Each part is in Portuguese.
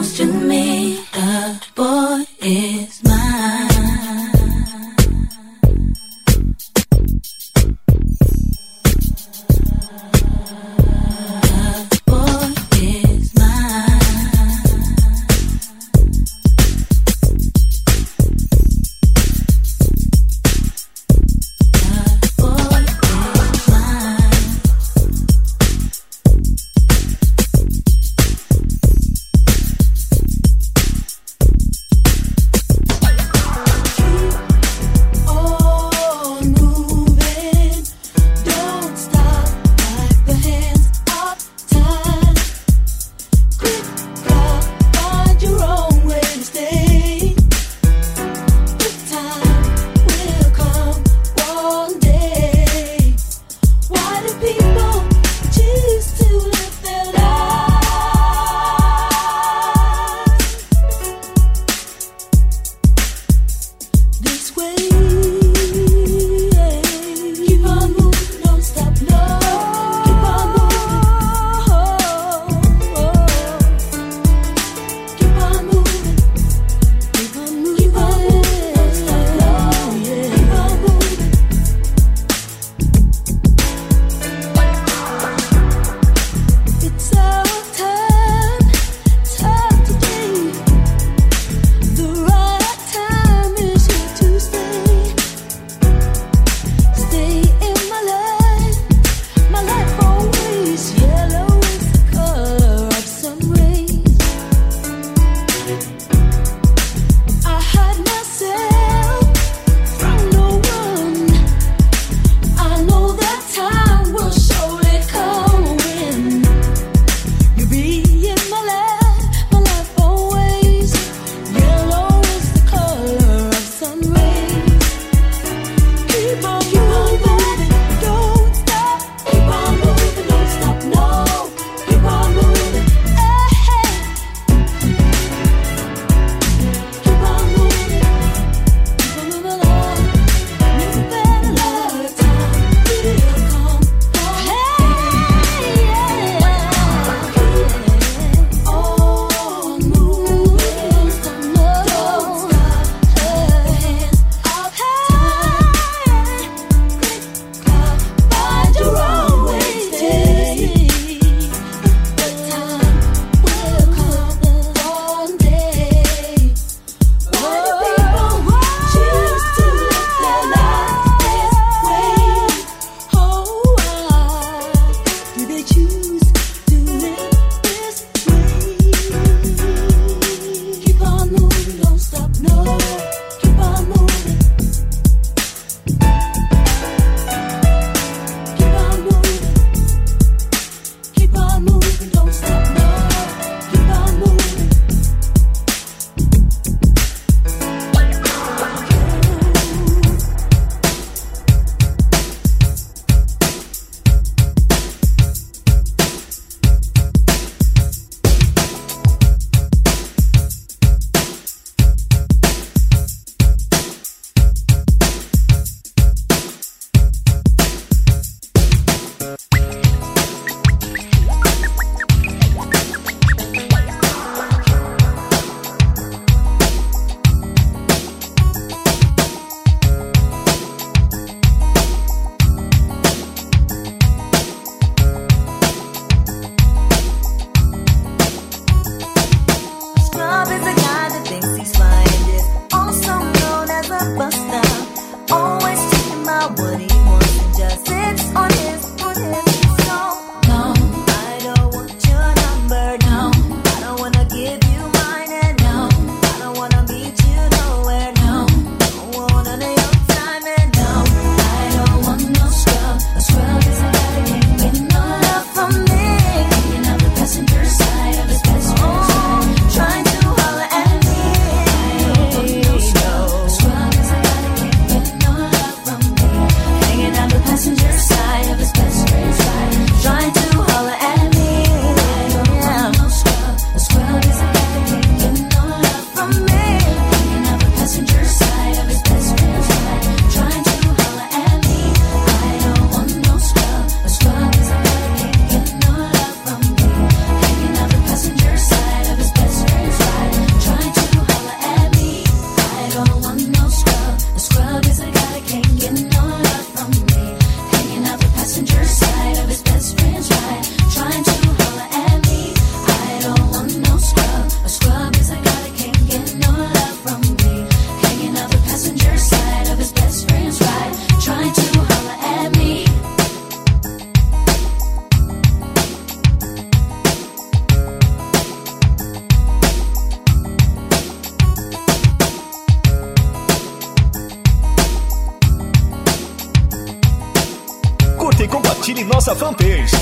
questions.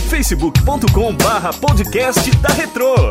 facebook.com barra podcast da Retro.